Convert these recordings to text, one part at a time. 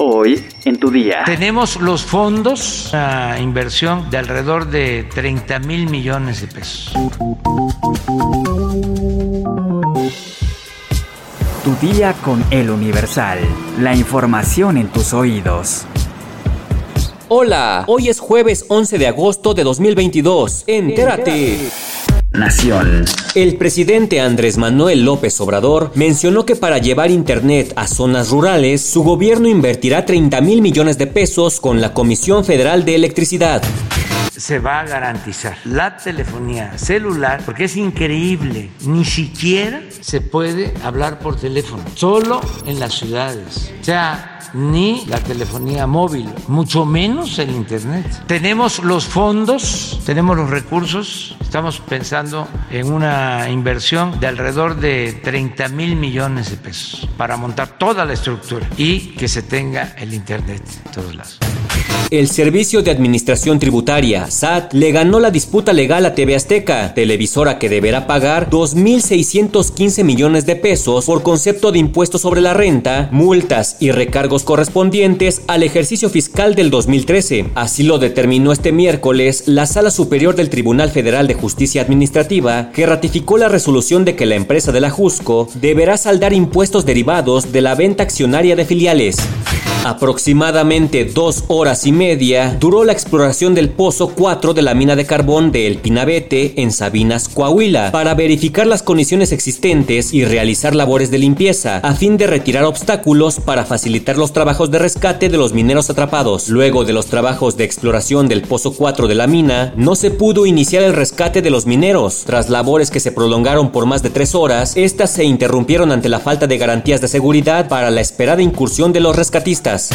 Hoy en tu día. Tenemos los fondos, una inversión de alrededor de 30 mil millones de pesos. Tu día con el Universal. La información en tus oídos. Hola, hoy es jueves 11 de agosto de 2022. Entérate. Nación. El presidente Andrés Manuel López Obrador mencionó que para llevar Internet a zonas rurales, su gobierno invertirá 30 mil millones de pesos con la Comisión Federal de Electricidad se va a garantizar la telefonía celular, porque es increíble, ni siquiera se puede hablar por teléfono, solo en las ciudades. O sea, ni la telefonía móvil, mucho menos el Internet. Tenemos los fondos, tenemos los recursos, estamos pensando en una inversión de alrededor de 30 mil millones de pesos para montar toda la estructura y que se tenga el Internet en todos lados. El Servicio de Administración Tributaria, SAT, le ganó la disputa legal a TV Azteca, televisora que deberá pagar 2.615 millones de pesos por concepto de impuestos sobre la renta, multas y recargos correspondientes al ejercicio fiscal del 2013. Así lo determinó este miércoles la Sala Superior del Tribunal Federal de Justicia Administrativa, que ratificó la resolución de que la empresa de la Jusco deberá saldar impuestos derivados de la venta accionaria de filiales. Aproximadamente dos horas y media duró la exploración del pozo 4 de la mina de carbón de El Pinabete en Sabinas, Coahuila, para verificar las condiciones existentes y realizar labores de limpieza, a fin de retirar obstáculos para facilitar los trabajos de rescate de los mineros atrapados. Luego de los trabajos de exploración del pozo 4 de la mina, no se pudo iniciar el rescate de los mineros. Tras labores que se prolongaron por más de tres horas, estas se interrumpieron ante la falta de garantías de seguridad para la esperada incursión de los rescatistas.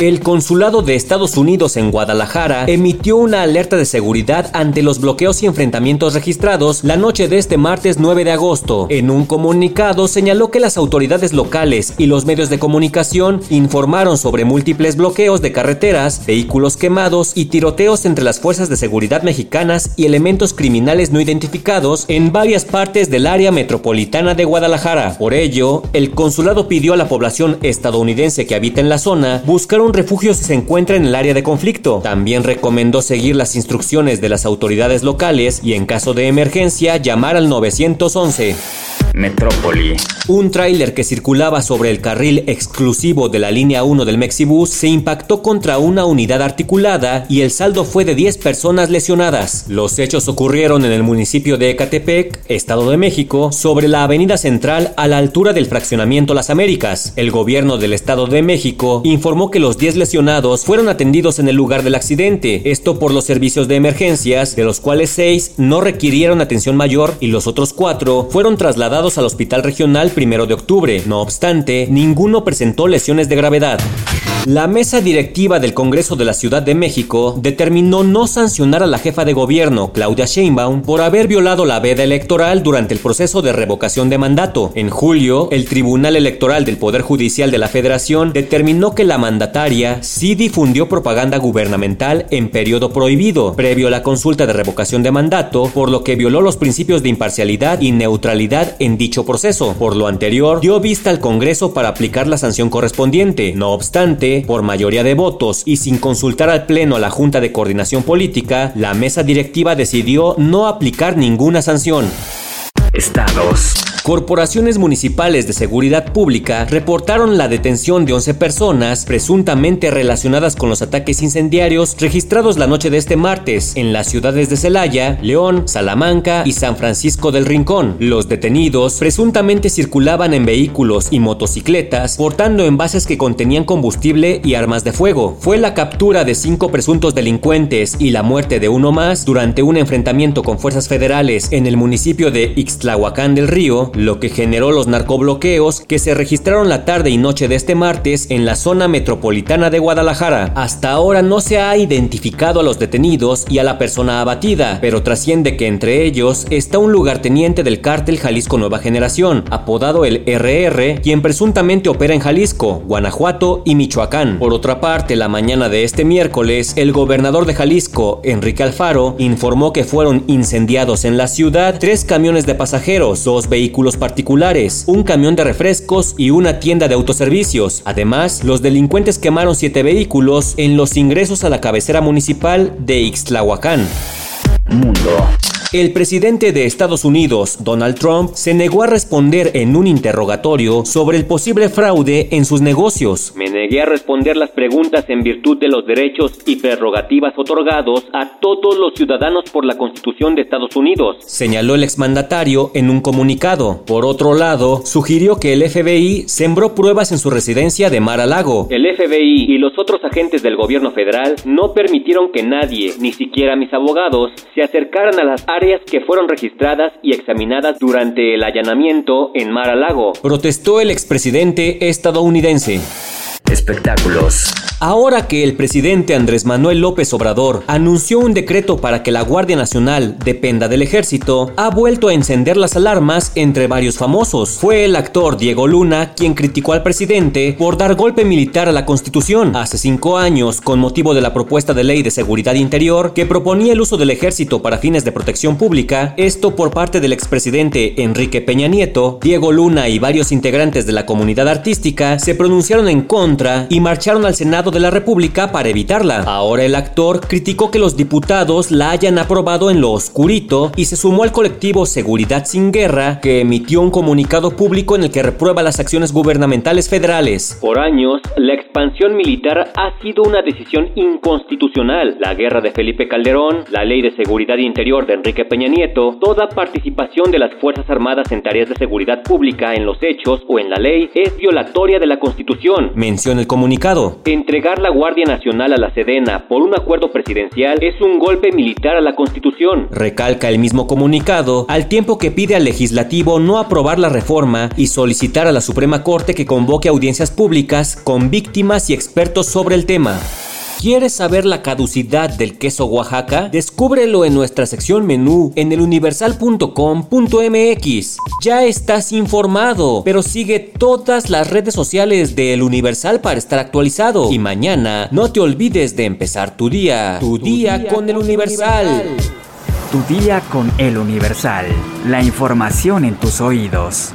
El Consulado de Estados Unidos en Guadalajara emitió una alerta de seguridad ante los bloqueos y enfrentamientos registrados la noche de este martes 9 de agosto. En un comunicado señaló que las autoridades locales y los medios de comunicación informaron sobre múltiples bloqueos de carreteras, vehículos quemados y tiroteos entre las fuerzas de seguridad mexicanas y elementos criminales no identificados en varias partes del área metropolitana de Guadalajara. Por ello, el consulado pidió a la población estadounidense que habita en la zona buscar un refugio si se encuentra en el área de conflicto. También recomendó seguir las instrucciones de las autoridades locales y en caso de emergencia llamar al 911. Metrópoli. Un tráiler que circulaba sobre el carril exclusivo de la línea 1 del Mexibus se impactó contra una unidad articulada y el saldo fue de 10 personas lesionadas. Los hechos ocurrieron en el municipio de Ecatepec, Estado de México, sobre la avenida central a la altura del fraccionamiento Las Américas. El gobierno del Estado de México informó que los 10 lesionados fueron atendidos en el lugar del accidente, esto por los servicios de emergencias, de los cuales 6 no requirieron atención mayor y los otros 4 fueron trasladados al Hospital Regional primero de octubre. No obstante, ninguno presentó lesiones de gravedad. La mesa directiva del Congreso de la Ciudad de México determinó no sancionar a la jefa de gobierno, Claudia Sheinbaum, por haber violado la veda electoral durante el proceso de revocación de mandato. En julio, el Tribunal Electoral del Poder Judicial de la Federación determinó que la mandataria sí difundió propaganda gubernamental en periodo prohibido, previo a la consulta de revocación de mandato, por lo que violó los principios de imparcialidad y neutralidad en dicho proceso. Por lo anterior, dio vista al Congreso para aplicar la sanción correspondiente. No obstante, por mayoría de votos y sin consultar al Pleno a la Junta de Coordinación Política, la mesa directiva decidió no aplicar ninguna sanción. Estados. Corporaciones municipales de seguridad pública reportaron la detención de 11 personas presuntamente relacionadas con los ataques incendiarios registrados la noche de este martes en las ciudades de Celaya, León, Salamanca y San Francisco del Rincón. Los detenidos presuntamente circulaban en vehículos y motocicletas portando envases que contenían combustible y armas de fuego. Fue la captura de cinco presuntos delincuentes y la muerte de uno más durante un enfrentamiento con fuerzas federales en el municipio de Ixtlahuacán del Río, lo que generó los narcobloqueos que se registraron la tarde y noche de este martes en la zona metropolitana de Guadalajara. Hasta ahora no se ha identificado a los detenidos y a la persona abatida, pero trasciende que entre ellos está un lugarteniente del cártel Jalisco Nueva Generación, apodado el RR, quien presuntamente opera en Jalisco, Guanajuato y Michoacán. Por otra parte, la mañana de este miércoles, el gobernador de Jalisco, Enrique Alfaro, informó que fueron incendiados en la ciudad tres camiones de pasajeros, dos vehículos particulares, un camión de refrescos y una tienda de autoservicios. Además, los delincuentes quemaron siete vehículos en los ingresos a la cabecera municipal de Ixtlahuacán. Mundo. El presidente de Estados Unidos, Donald Trump, se negó a responder en un interrogatorio sobre el posible fraude en sus negocios. Me negué a responder las preguntas en virtud de los derechos y prerrogativas otorgados a todos los ciudadanos por la Constitución de Estados Unidos, señaló el exmandatario en un comunicado. Por otro lado, sugirió que el FBI sembró pruebas en su residencia de Mar a Lago. El FBI y los otros agentes del gobierno federal no permitieron que nadie, ni siquiera mis abogados, se acercaran a las áreas que fueron registradas y examinadas durante el allanamiento en Mar a Lago. Protestó el expresidente estadounidense. Espectáculos. Ahora que el presidente Andrés Manuel López Obrador anunció un decreto para que la Guardia Nacional dependa del ejército, ha vuelto a encender las alarmas entre varios famosos. Fue el actor Diego Luna quien criticó al presidente por dar golpe militar a la Constitución hace cinco años con motivo de la propuesta de ley de seguridad interior que proponía el uso del ejército para fines de protección pública, esto por parte del expresidente Enrique Peña Nieto, Diego Luna y varios integrantes de la comunidad artística se pronunciaron en contra y marcharon al Senado de la República para evitarla. Ahora el actor criticó que los diputados la hayan aprobado en lo oscurito y se sumó al colectivo Seguridad sin Guerra, que emitió un comunicado público en el que reprueba las acciones gubernamentales federales. Por años, la expansión militar ha sido una decisión inconstitucional. La guerra de Felipe Calderón, la ley de seguridad interior de Enrique Peña Nieto, toda participación de las Fuerzas Armadas en tareas de seguridad pública en los hechos o en la ley es violatoria de la Constitución. Menciona el comunicado. Entre la Guardia Nacional a la Sedena por un acuerdo presidencial es un golpe militar a la Constitución. Recalca el mismo comunicado, al tiempo que pide al legislativo no aprobar la reforma y solicitar a la Suprema Corte que convoque audiencias públicas con víctimas y expertos sobre el tema. ¿Quieres saber la caducidad del queso Oaxaca? Descúbrelo en nuestra sección menú en eluniversal.com.mx. Ya estás informado, pero sigue todas las redes sociales de El Universal para estar actualizado. Y mañana no te olvides de empezar tu día. Tu, día, con, El Universal. Tu día con El Universal. La información en tus oídos.